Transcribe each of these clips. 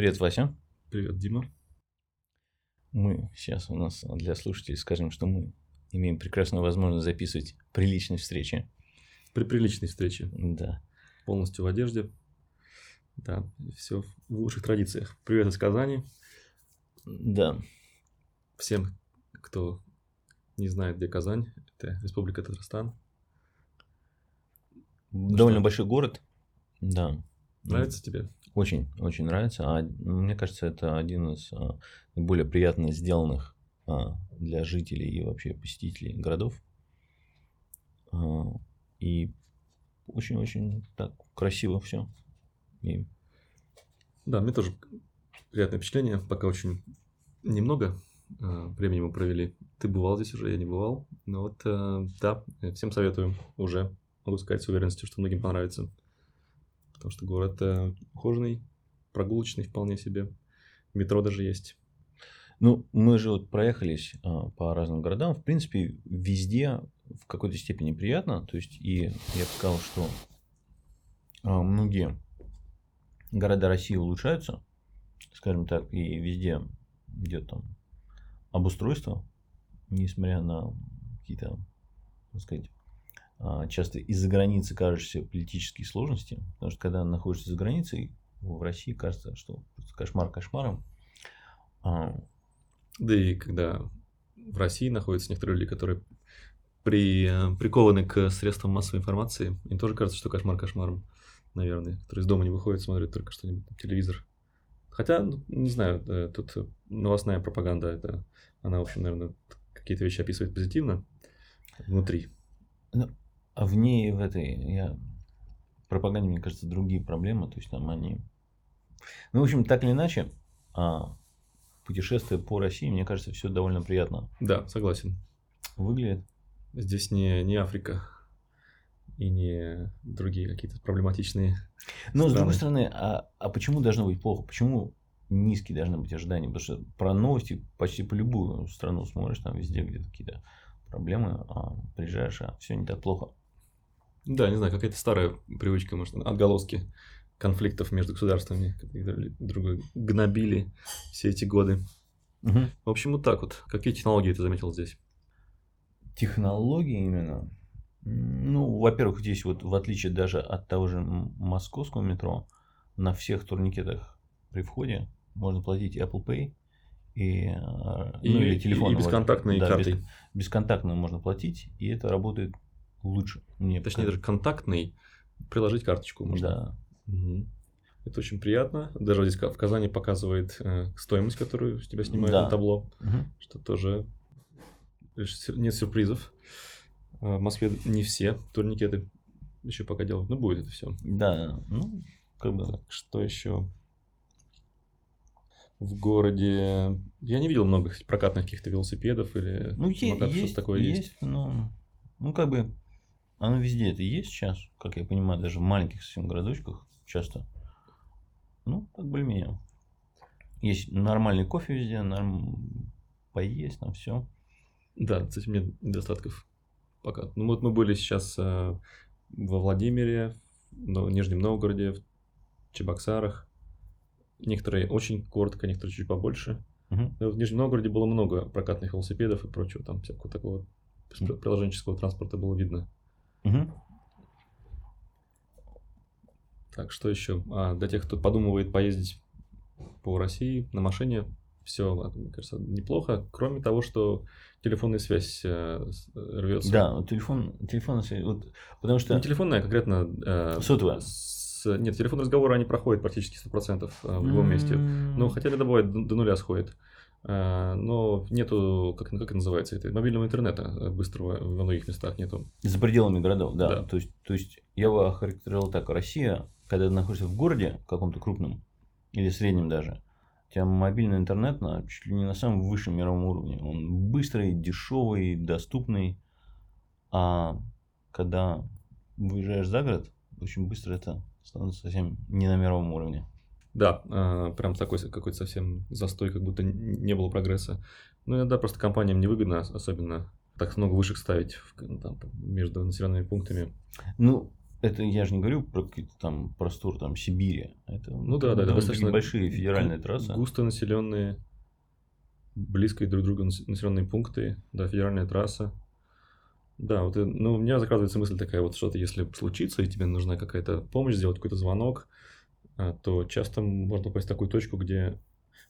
Привет, Вася. Привет, Дима. Мы сейчас у нас для слушателей скажем, что мы имеем прекрасную возможность записывать приличные встречи. При приличной встрече. Да. Полностью в одежде. Да, все в лучших традициях. Привет из Казани. Да. Всем, кто не знает, где Казань, это Республика Татарстан. Довольно Что? большой город. Да. Нравится тебе? Очень, очень нравится. А мне кажется, это один из а, наиболее приятно сделанных а, для жителей и вообще посетителей городов. А, и очень-очень так красиво все. И Да, мне тоже приятное впечатление. Пока очень немного э, времени мы провели. Ты бывал здесь уже, я не бывал. Но вот, э, да, всем советую уже. Могу сказать с уверенностью, что многим понравится. Потому что город э, ухоженный, прогулочный вполне себе. Метро даже есть. Ну, мы же вот проехались а, по разным городам. В принципе, везде в какой-то степени приятно. То есть, и я бы сказал, что а, многие города России улучшаются, скажем так, и везде идет там обустройство, несмотря на какие-то, так сказать, часто из-за границы кажущиеся политические сложности. Потому что когда находишься за границей, в России кажется, что кошмар кошмаром. А, Да и когда в России находятся некоторые люди, которые при, э, прикованы к средствам массовой информации, им тоже кажется, что кошмар кошмаром, наверное. Которые из дома не выходят, смотрят только что-нибудь телевизор. Хотя, ну, не знаю, тут новостная пропаганда, это, она, в общем, наверное, какие-то вещи описывает позитивно внутри. А в ней, в этой, я... пропаганде, мне кажется, другие проблемы, то есть там они... Ну, в общем, так или иначе, а, путешествие по России, мне кажется, все довольно приятно Да, согласен. выглядит. Здесь не, не Африка и не другие какие-то проблематичные Но, с другой Страны. стороны, а, а почему должно быть плохо? Почему низкие должны быть ожидания? Потому что про новости почти по любую страну смотришь, там везде где-то какие-то проблемы, а приезжаешь, а все не так плохо. Да, не знаю, какая-то старая привычка, может, отголоски конфликтов между государствами, которые друг гнобили все эти годы. Мгм. В общем, вот так вот. Какие технологии ты заметил здесь? технологии именно. Ну, во-первых, здесь вот в отличие даже от того же московского метро, на всех турникетах при входе можно платить Apple Pay и, э, И- ну, или телефоном. и бесконтактной Да, картой. бес- бесконтактно можно платить, и это работает лучше. Мне Точнее, даже контактный. Приложить карточку можно. Да. Мгм. Это очень приятно. Даже здесь в Казани показывает э, стоимость, которую с тебя снимают Да. на табло, Мгм. что тоже сюр- нет сюрпризов. А В Москве не все турникеты еще пока делают. Ну, будет это все. Да, ну, как бы. Так, что еще? В городе я не видел много прокатных каких-то велосипедов или Ну, е- самокатов, есть, что-то такое есть, есть. но, ну, как бы, оно везде это есть сейчас, как я понимаю, даже в маленьких совсем городочках часто. Ну, так более-менее. Есть нормальный кофе везде, норм... поесть, на все. Да, с этим нет недостатков пока. Ну вот мы были сейчас э, во Владимире, в Нижнем Новгороде, в Чебоксарах. Некоторые очень коротко, некоторые чуть побольше. Но в Нижнем Новгороде было много прокатных велосипедов и прочего, там всякого такого Мгм. приложенческого транспорта было видно. Так, что еще? А, для тех, кто подумывает поездить по России на машине, все, мне кажется, неплохо, кроме того, что телефонная связь э, рвется. Да, телефон, телефон, вот, потому что... Не телефонная, а конкретно... э, Сотовая. с- нет, телефонные разговоры, они проходят практически 100% э, в любом месте. Ну, хотя иногда бывает до до нуля сходит. Э, Но нету, как, как это называется, это мобильного интернета э, быстрого во многих местах нету. За пределами городов, да. Да. То, есть, то есть я бы охарактеризовал так. Россия, когда ты находишься в городе каком-то крупном или среднем даже, у тебя мобильный интернет на чуть ли не на самом высшем мировом уровне. Он быстрый, дешевый, доступный. А когда выезжаешь за город, очень быстро это становится совсем не на мировом уровне. Да, э, прям такой какой-то совсем застой, как будто не было прогресса. Ну, иногда просто компаниям невыгодно, ос- особенно так много вышек ставить ну, там, между населенными пунктами. Ну, это я же не говорю про какие-то там простор там Сибири. Это Ну да, да, это достаточно большие федеральные трассы. Густонаселенные, близкие друг к другу нас- населенные пункты, да, федеральная трасса. Да, вот, э, ну, у меня закрадывается мысль такая, вот что-то, если случится, и тебе нужна какая-то помощь, сделать какой-то звонок, а, то часто можно попасть в такую точку, где,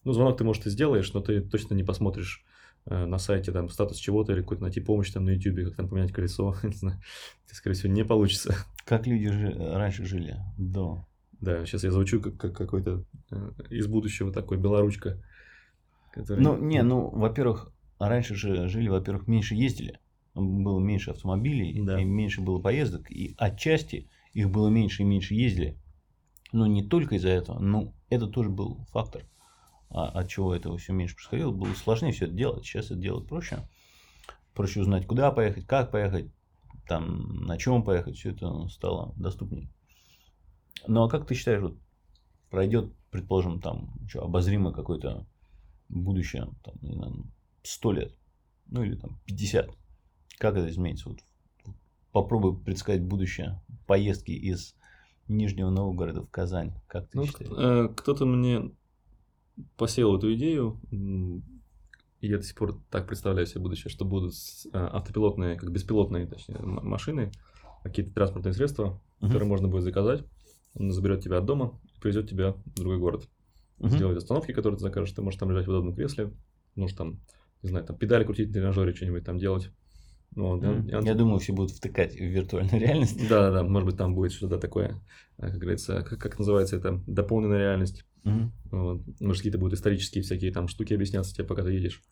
ну, звонок ты, может, и сделаешь, но ты точно не посмотришь э, на сайте там статус чего-то или какой-то найти помощь там на YouTube, как там поменять колесо, не знаю, это, скорее всего, не получится. Как люди жи- раньше жили до. Да, сейчас я звучу как, как какой-то э, из будущего такой белоручка. Который... Ну, не, ну, во-первых, раньше же жили, во-первых, меньше ездили. Было меньше автомобилей, Да. и меньше было поездок, и отчасти их было меньше и меньше ездили. Но не только из-за этого, но это тоже был фактор, а, от чего этого все меньше происходило. Было сложнее все это делать. Сейчас это делать проще. Проще узнать, куда поехать, как поехать, там, на чем поехать, все это стало доступнее. Ну а как ты считаешь, вот пройдет, предположим, там что, обозримое какое-то будущее, там, не знаю, 100 лет, ну или там 50. Как это изменится? Вот, попробуй предсказать будущее поездки из Нижнего Новгорода в Казань. Как ты Ну, считаешь? э, кто-то мне посеял эту идею, и я до сих пор так представляю себе будущее, что будут э, автопилотные, как беспилотные, точнее, машины, какие-то транспортные средства, Мгм. которые можно будет заказать. Он заберет тебя от дома и привезет тебя в другой город. Мгм. Сделать остановки, которые ты закажешь. Ты можешь там лежать в удобном кресле, можешь там, не знаю, там педали крутить тренажере, что-нибудь там делать. Вот, и он- Я думаю, все будут втыкать в виртуальную реальность. Да, да, может быть, там будет что-то такое, э, как говорится, как, как называется это, дополненная реальность. Мгм. Вот. Может, какие-то будут исторические всякие там штуки объясняться тебе, пока ты едешь.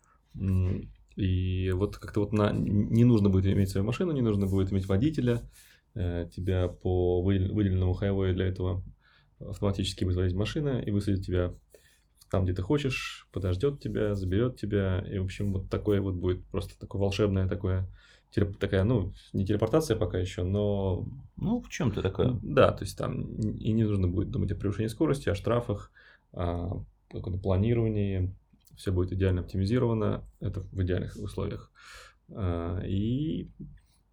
И вот как-то вот на... не нужно будет иметь свою машину, не нужно будет иметь водителя, э, тебя по выдел- выделенному хайвою для этого автоматически водить машина и высадит тебя там, где ты хочешь, подождет тебя, заберет тебя. И, в общем, вот такое вот будет просто такое волшебное такое, телеп- такая, ну, не телепортация пока еще, но Ну, в чем-то такое. да, то есть там и не нужно будет думать о превышении скорости, о штрафах, о каком-то планировании. Все будет идеально оптимизировано. Это в идеальных условиях. А, И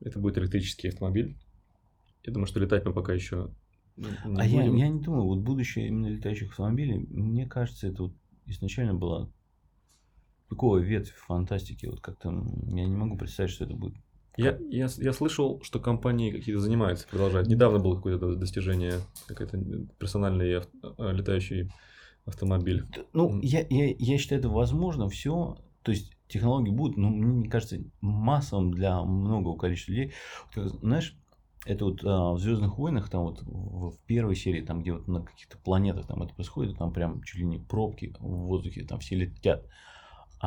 это будет электрический автомобиль. Я думаю, что летать мы пока еще не А я, будем. я не думаю, вот будущее именно летающих автомобилей, мне кажется, это вот изначально была такого ветвь фантастики. Вот как-то я не могу представить, что это будет. Я, я, я слышал, что компании какие-то занимаются, продолжают. Недавно было какое-то достижение, какой-то персональный ав- а, летающий автомобиль. Ну, я, я, я считаю, это возможно все. То есть технологии будут, но мне не кажется массовым для многого количества людей. Знаешь, это вот а, в Звездных войнах, там вот в, в первой серии, там, где вот на каких-то планетах там это происходит, там прям чуть ли не пробки в воздухе, там все летят.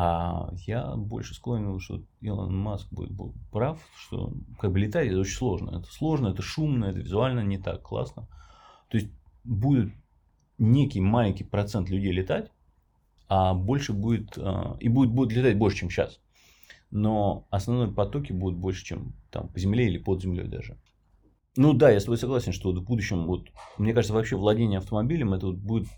А я больше склонен, что Илон Маск будет, был прав, что как бы летать это очень сложно. Это сложно, это шумно, это визуально не так классно. То есть будет некий маленький процент людей летать, а больше будет, а, и будет, будет летать больше, чем сейчас. Но основные потоки будут больше, чем там по земле или под землей даже. Ну да, я с тобой согласен, что в будущем, вот, мне кажется, вообще владение автомобилем это вот будет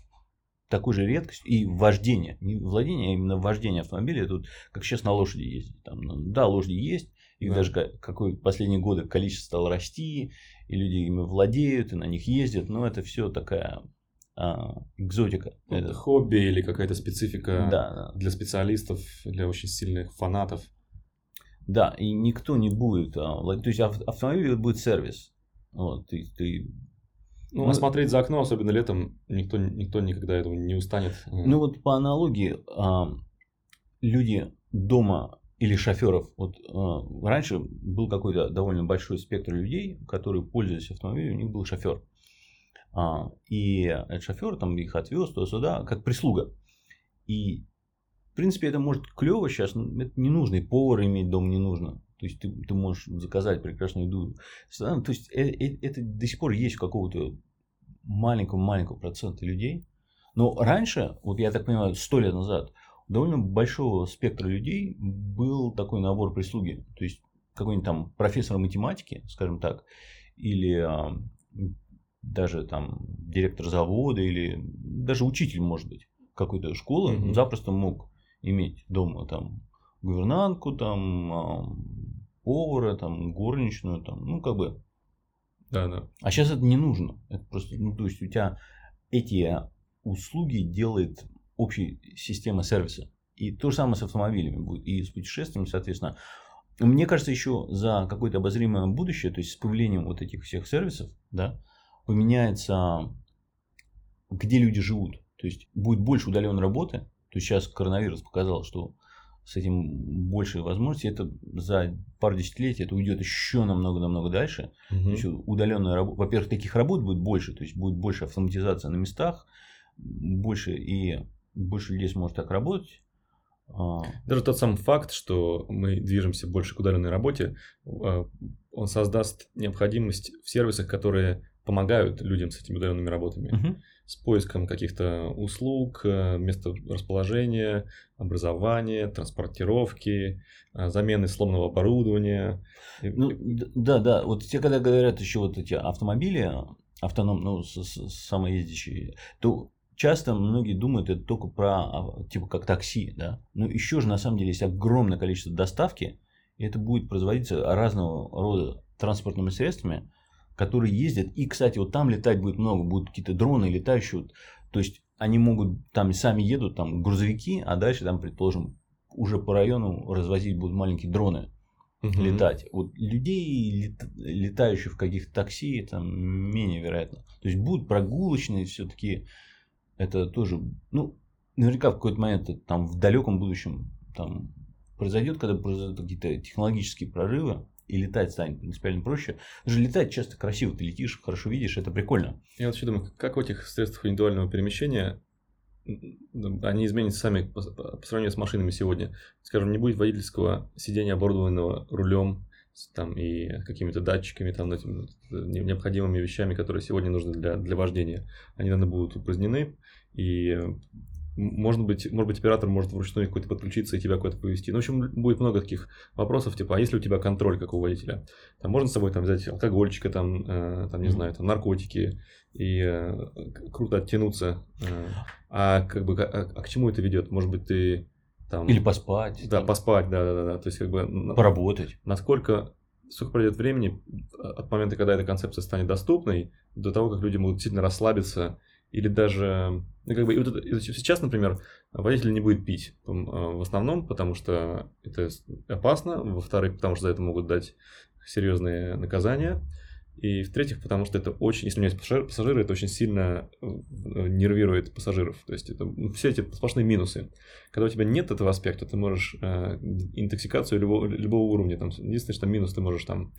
такой же редкостью. И вождение. Не владение, а именно вождение автомобиля. Вот как сейчас на лошади ездить. Там, ну, да, лошади есть. Их Да. даже ка- какой последние годы количество стало расти. И люди ими владеют, и на них ездят. Но это все такая а, экзотика. Ну, Это Это- хобби или какая-то специфика да, да. для специалистов, для очень сильных фанатов. Да, и никто не будет. а, То есть ав- автомобиль будет сервис. Вот, ты, ты Ну, а смотреть за окно, особенно летом, никто, никто никогда этого не устанет. Ну вот по аналогии, а, люди дома или шоферов, вот а, раньше был какой-то довольно большой спектр людей, которые пользовались автомобилем, у них был шофер. А, и этот шофер там их отвез туда-сюда, как прислуга. И в принципе это может клево сейчас, но это не нужно, и повара иметь дома не нужно. То есть ты, ты можешь заказать прекрасную еду. То есть э- э- это до сих пор есть у какого-то маленького-маленького процента людей. Но раньше, вот я так понимаю, сто лет назад, у довольно большого спектра людей был такой набор прислуги. То есть какой-нибудь там профессор математики, скажем так, или а, даже там директор завода, или даже учитель, может быть, какой-то школы, Мгм. запросто мог иметь дома там гувернантку, там а, повара, там горничную, там, ну как бы Да, да. А сейчас это не нужно. Это просто, ну, то есть у тебя эти услуги делает общая система сервиса. И то же самое с автомобилями будет, и с путешествиями, соответственно. Мне кажется, еще за какое-то обозримое будущее, то есть с появлением вот этих всех сервисов, да, поменяется, где люди живут. То есть будет больше удаленной работы. То есть сейчас коронавирус показал, что с этим больше возможностей. Это за пару десятилетий это уйдет еще намного-намного дальше. Мгм. То есть удаленная работа. Во-первых, таких работ будет больше, то есть будет больше автоматизация на местах, больше и больше людей сможет так работать. А, Даже тот сам факт, что мы движемся больше к удаленной работе, э, он создаст необходимость в сервисах, которые помогают людям с этими удаленными работами. мгм. С поиском каких-то услуг, э, места расположения, образования, транспортировки, э, замены сломанного оборудования. Ну, да, да. Вот те, когда говорят еще вот эти автомобили, автоном, ну, самоездящие, то часто многие думают это только про, а, типа, как такси, да. Но еще же, на самом деле, есть огромное количество доставки, и это будет производиться разного рода транспортными средствами, которые ездят. И, кстати, вот там летать будет много, будут какие-то дроны летающие. вот. То есть, они могут, там сами едут, там грузовики, а дальше там, предположим, уже по району развозить будут маленькие дроны Мгм. летать. Вот людей, лет- летающих в каких-то такси, это менее вероятно. То есть будут прогулочные все-таки. Это тоже, ну, наверняка в какой-то момент, это там в далеком будущем там произойдет, когда произойдут какие-то технологические прорывы, и летать станет принципиально проще. Даже летать часто красиво, ты летишь, хорошо видишь, это прикольно. Я вот еще думаю, как в этих средствах индивидуального перемещения они изменятся сами по, по- сравнению с машинами сегодня. Скажем, не будет водительского сидения, оборудованного рулем там, и какими-то датчиками, там, этим, э, не- необходимыми вещами, которые сегодня нужны для, для вождения. Они, наверное, будут упразднены, и может быть, может быть, оператор может вручную какой-то подключиться и тебя куда-то повезти. Ну, в общем, будет много таких вопросов, типа, а если у тебя контроль, как у водителя? Там можно с собой там, взять алкогольчика, там, э, там не знаю, там, наркотики, и э, круто оттянуться. э. А как бы, а, а к чему это ведет? Может быть, ты там... Или поспать, Да, там, поспать, да, да, да, да. То есть, как бы, поработать. насколько, сколько пройдет времени э, от момента, когда эта концепция станет доступной, до того, как люди могут действительно расслабиться, или даже, ну, как бы, и вот это- сейчас, например, водитель не будет пить э, в основном, потому что это опасно, во-вторых, потому что за это могут дать серьезные наказания, и в-третьих, потому что это очень, если у меня есть пассажир- пассажиры, это очень сильно э, нервирует пассажиров. То есть это ну, все эти сплошные минусы. Когда у тебя нет этого аспекта, ты можешь э, интоксикацию любого, любого уровня. Там, единственное, что минус, ты можешь там,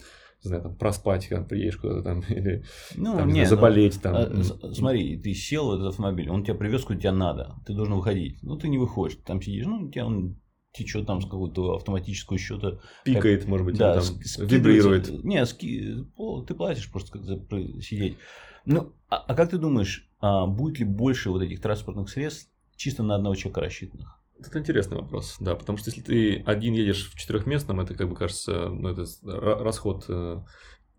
не знаю, там, проспать, когда приедешь куда-то там, или Ну, там, не не, ну, заболеть там. А, с- Смотри, ты сел в этот автомобиль, он тебя привез, куда тебе надо, ты должен выходить. Ну, ты не выходишь, ты там сидишь, ну, тебя он течет там с какого-то автоматического счета. Пикает, может быть, да, там скидывается. вибрирует. Не, ски- ты платишь просто как за сидеть. Ну, а, а как ты думаешь, а будет ли больше вот этих транспортных средств чисто на одного человека рассчитанных? Это интересный вопрос, да, потому что если ты один едешь в четырехместном, это как бы кажется, ну, это расход э,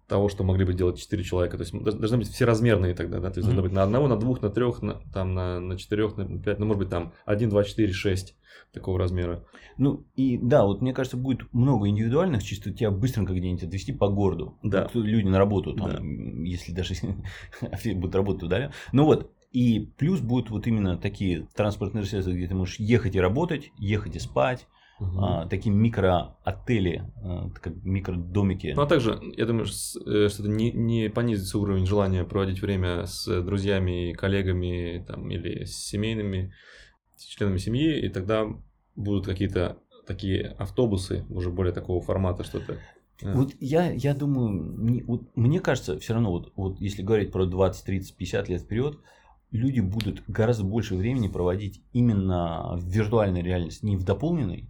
того, что могли бы делать четыре человека. То есть должны быть все размерные тогда, да, то есть должно Мгм. быть на одного, на двух, на трех, на, там на, на четырех, на пять, ну, может быть, там один, два, четыре, шесть такого размера. Ну, и да, вот мне кажется, будет много индивидуальных, чисто тебя быстренько где-нибудь отвезти по городу. Да. Вот люди на работу, там, Да. если даже будут работать удаленно. Ну вот, и плюс будут вот именно такие транспортные средства, где ты можешь ехать и работать, ехать и спать, а, такие микроотели, а, как микродомики. Ну, а также, я думаю, э, что это не, не понизится уровень желания проводить время с друзьями, коллегами там, или с семейными с членами семьи, и тогда будут какие-то такие автобусы уже более такого формата, что-то. э, Вот я, я думаю, не- вот мне кажется, все равно, вот, вот если говорить про 20, 30, 50 лет вперед, люди будут гораздо больше времени проводить именно в виртуальной реальности, не в дополненной,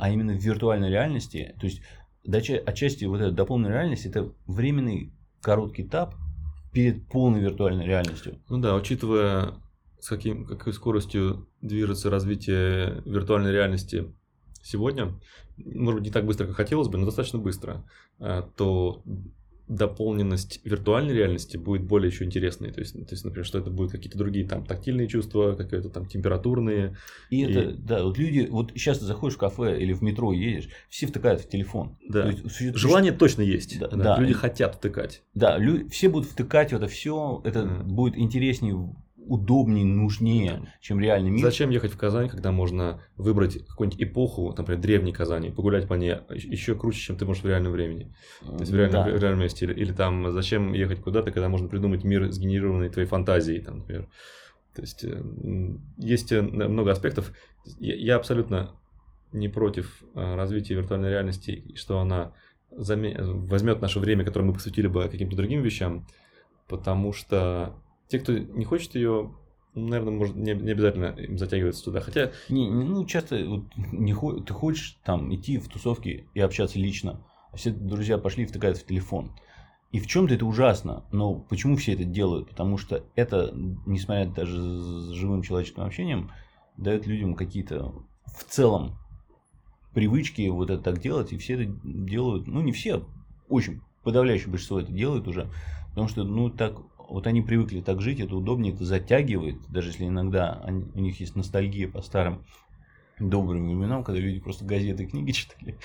а именно в виртуальной реальности. То есть, отчасти вот эта дополненная реальность это временный короткий этап перед полной виртуальной реальностью. Ну да, учитывая, с каким, какой скоростью движется развитие виртуальной реальности сегодня, может быть, не так быстро, как хотелось бы, но достаточно быстро, э, то дополненность виртуальной реальности будет более еще интересной. То есть, то есть например, что это будут какие-то другие там тактильные чувства, какие-то там температурные. И, и это, да, вот люди, вот сейчас ты заходишь в кафе или в метро едешь, все втыкают в телефон. Да. есть, Желание что... точно есть. Да, да. Люди хотят втыкать. Да, лю... все будут втыкать в это все, это mm. будет интереснее удобнее, нужнее, чем реальный мир. Зачем ехать в Казань, когда можно выбрать какую-нибудь эпоху, например, древней Казани, погулять по ней еще круче, чем ты можешь в реальном времени, то есть в реальном, да. в реальном месте. Или, или там зачем ехать куда-то, когда можно придумать мир, сгенерированный твоей фантазией, там, например. То есть э, есть э, много аспектов. Я абсолютно не против э, развития виртуальной реальности, что она возьмет наше время, которое мы посвятили бы каким-то другим вещам, потому что те, кто не хочет ее, наверное, может не, не обязательно затягиваться туда. Хотя. Не, не ну, часто вот, не, ты хочешь там идти в тусовки и общаться лично, а все друзья пошли и втыкают в телефон. И в чем-то это ужасно, но почему все это делают? Потому что это, несмотря даже с живым человеческим общением, дает людям какие-то в целом привычки вот это так делать, и все это делают, ну не все, очень подавляющее большинство это делают уже, потому что, ну так вот они привыкли так жить, это удобнее, это затягивает, даже если иногда они, у них есть ностальгия по старым добрым временам, когда люди просто газеты и книги читали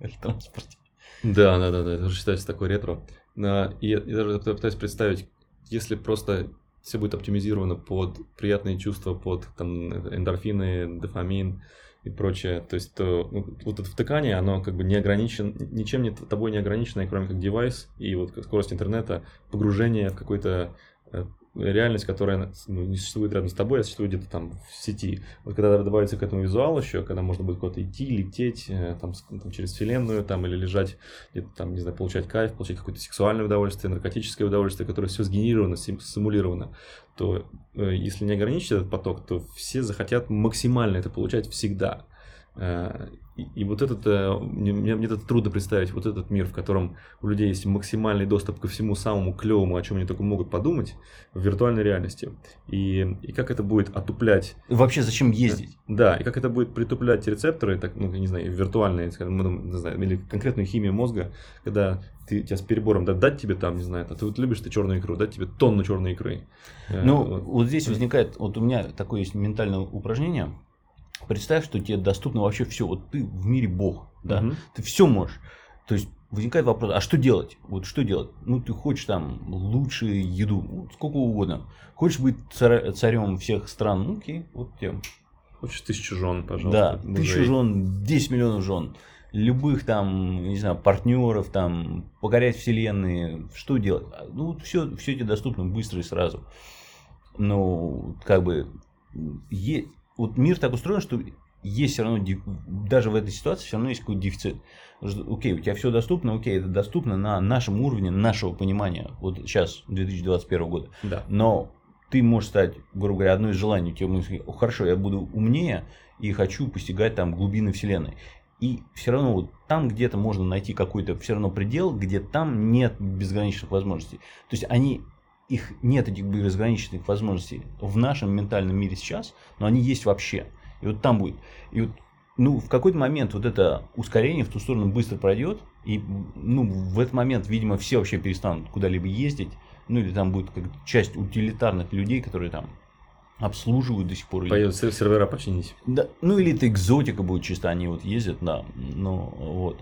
в транспорте. Да, да, да, да, это уже считается такой ретро. И я, я даже пытаюсь представить, если просто все будет оптимизировано под приятные чувства, под там, эндорфины, дофамин, и прочее. То есть то, ну, вот это втыкание, оно как бы не ограничен, ничем не, тобой не ограничено, кроме как девайс и вот скорость интернета, погружение в какой-то э, реальность, которая ну, не существует рядом с тобой, а существует где-то там в сети. Вот когда добавится к этому визуал еще, когда можно будет куда-то идти, лететь э, там, там, через вселенную, там, или лежать где-то там, не знаю, получать кайф, получать какое-то сексуальное удовольствие, наркотическое удовольствие, которое все сгенерировано, симулировано, то э, если не ограничить этот поток, то все захотят максимально это получать всегда. Э, и, и вот этот, э, мне, мне это трудно представить, вот этот мир, в котором у людей есть максимальный доступ ко всему самому клевому, о чем они только могут подумать, в виртуальной реальности. И, и как это будет отуплять... Вообще зачем ездить? Да, и как это будет притуплять рецепторы, так, ну, не знаю, виртуальные, скажем, ну, не знаю, или конкретную химию мозга, когда ты тебя с перебором, да, дать тебе там, не знаю, а ты вот любишь ты черную икру, дать тебе тонну черной икры. Ну, вот. вот здесь возникает, вот у меня такое есть ментальное упражнение, Представь, что тебе доступно вообще все. Вот ты в мире бог, да, угу. ты все можешь. То есть возникает вопрос, а что делать? Вот что делать? Ну, ты хочешь там лучшую еду, ну, сколько угодно. Хочешь быть царем всех стран, ну окей, вот тебе. Хочешь тысячу жен, пожалуйста. Да, тысячу жен, 10 миллионов жен. Любых там, не знаю, партнеров, там, покорять вселенные, что делать? Ну, все, все тебе доступно быстро и сразу. Ну, как бы, е- вот мир так устроен, что есть все равно, даже в этой ситуации все равно есть какой-то дефицит. Окей, у тебя все доступно, окей, это доступно на нашем уровне, нашего понимания, вот сейчас, 2021 года. Да. Но ты можешь стать, грубо говоря, одно из желаний у тебя мысли, хорошо, я буду умнее и хочу постигать там глубины Вселенной. И все равно вот там где-то можно найти какой-то все равно предел, где там нет безграничных возможностей. То есть они их нет этих безграничных возможностей в нашем ментальном мире сейчас, но они есть вообще. И вот там будет. И вот, ну, в какой-то момент вот это ускорение в ту сторону быстро пройдет, и ну, в этот момент, видимо, все вообще перестанут куда-либо ездить, ну или там будет как часть утилитарных людей, которые там обслуживают до сих пор. Поедут сервера починить. Да, ну или это экзотика будет чисто, они вот ездят, да, ну вот.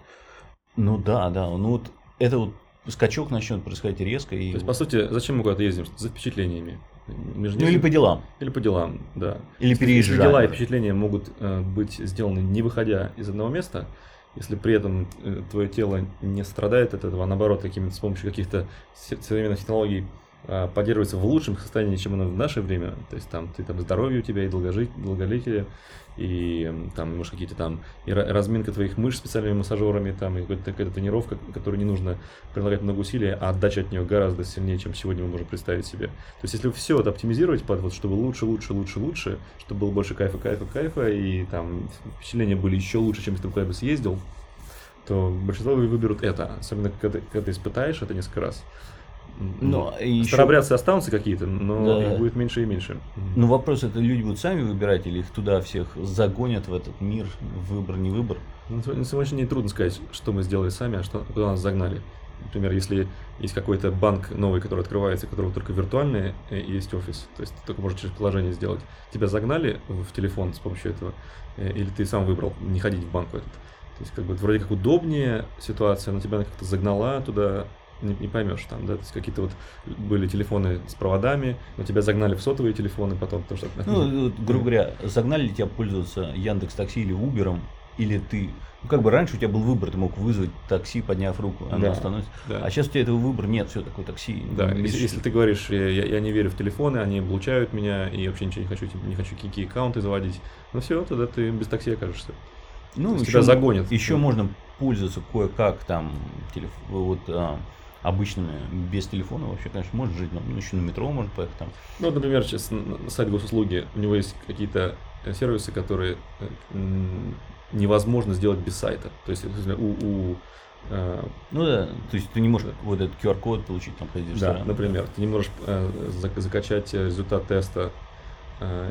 Ну да, да, ну вот это вот скачок начнет происходить резко. И... То есть, по сути, зачем мы куда-то ездим? За впечатлениями. Между ну, или по делам. Или по делам, да. Или переезжать. Дела и впечатления могут э, быть сделаны не выходя из одного места, если при этом э, твое тело не страдает от этого, а наоборот, с помощью каких-то современных технологий поддерживается в лучшем состоянии, чем оно в наше время. То есть там ты там здоровье у тебя и долгожить, долголетие, и там, может, какие-то там и разминка твоих мышц специальными массажерами, там, и какая-то, какая-то тренировка, которой не нужно прилагать много усилий, а отдача от нее гораздо сильнее, чем сегодня мы можем представить себе. То есть, если все это оптимизировать под вот, чтобы лучше, лучше, лучше, лучше, чтобы было больше кайфа, кайфа, кайфа, и там впечатления были еще лучше, чем если ты куда-то съездил, то большинство выберут это, особенно когда, когда ты испытаешь это несколько раз. Но ну, еще... Старобрядцы останутся какие-то, но да. их будет меньше и меньше. Ну вопрос, это люди будут сами выбирать или их туда всех загонят в этот мир, выбор, не выбор? Ну, на сегодняшний день трудно сказать, что мы сделали сами, а что, куда нас загнали. например, если есть какой-то банк новый, который открывается, у которого только виртуальный э, есть офис, то есть ты только можешь через приложение сделать. Тебя загнали в телефон с помощью этого, э, или ты сам выбрал не ходить в банк в этот. То есть как бы вроде как удобнее ситуация, но тебя она как-то загнала туда, не, поймешь там, да, то есть какие-то вот были телефоны с проводами, но тебя загнали в сотовые телефоны потом, потому что... Ну, вот, грубо говоря, загнали ли тебя пользоваться Яндекс Такси или Убером, или ты ну, как бы раньше у тебя был выбор, ты мог вызвать такси, подняв руку, оно Да, становится. да. А сейчас у тебя этого выбора нет, все такое такси. Да, если, если ты говоришь, я, я- я не верю в телефоны, они облучают меня, и вообще ничего не хочу, типа, не хочу какие аккаунты заводить, ну все, тогда ты без такси окажешься. ну, еще, тебя загонят. Еще Да. можно пользоваться кое-как там телеф- вот а, обычными без телефона вообще, конечно, можно жить, но ну, еще на метро можно поехать там. Ну, вот, например, сейчас на- сайт госуслуги, у него есть какие-то э, сервисы, которые э, невозможно сделать без сайта. То есть, у, у, э, Ну да, то есть ты не можешь вот этот QR-код получить там в да, например, ты не можешь э, зак- закачать результат теста. э,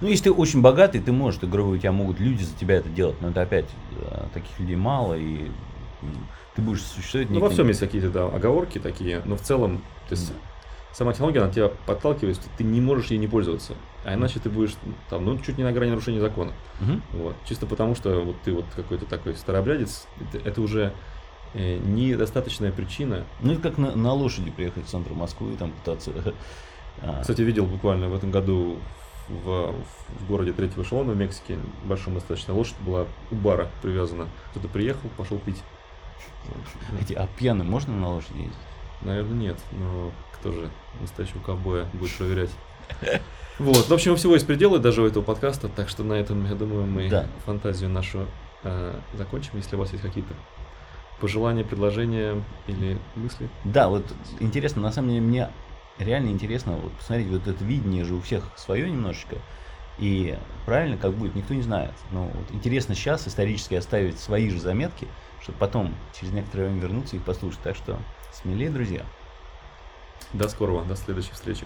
Ну, если ты очень богатый, ты можешь, ты, грубо у тебя могут люди за тебя это делать, но это опять таких людей мало, и ты будешь существовать Ну, во всем есть какие-то да, оговорки такие, но в целом, то есть сама технология, она тебя подталкивает, что ты не можешь ей не пользоваться. А иначе ты будешь там, ну, чуть не на грани нарушения закона. Вот. Чисто потому, что вот ты вот какой-то такой старообрядец, это, это уже э, недостаточная причина. Ну, это как на, на лошади приехать в центр Москвы и там пытаться... а, Кстати, видел буквально в этом году в, в городе третьего эшелона в Мексике, большом достаточно, лошадь была у бара привязана. Кто-то приехал, пошел пить. Эти, а пьяным можно на лошади ездить? Наверное, нет, но кто же настоящего ковбоя будет проверять? Вот, в общем, у всего есть пределы даже у этого подкаста, так что на этом, я думаю, мы Да. фантазию нашу э, закончим. Если у вас есть какие-то пожелания, предложения или мысли. Да, вот интересно, на самом деле мне реально интересно, вот посмотреть, вот это видение же у всех свое немножечко, и правильно как будет, никто не знает. Но вот интересно сейчас исторически оставить свои же заметки, чтобы потом через некоторое время вернуться и послушать. Так что смелее, друзья. До скорого, до следующей встречи.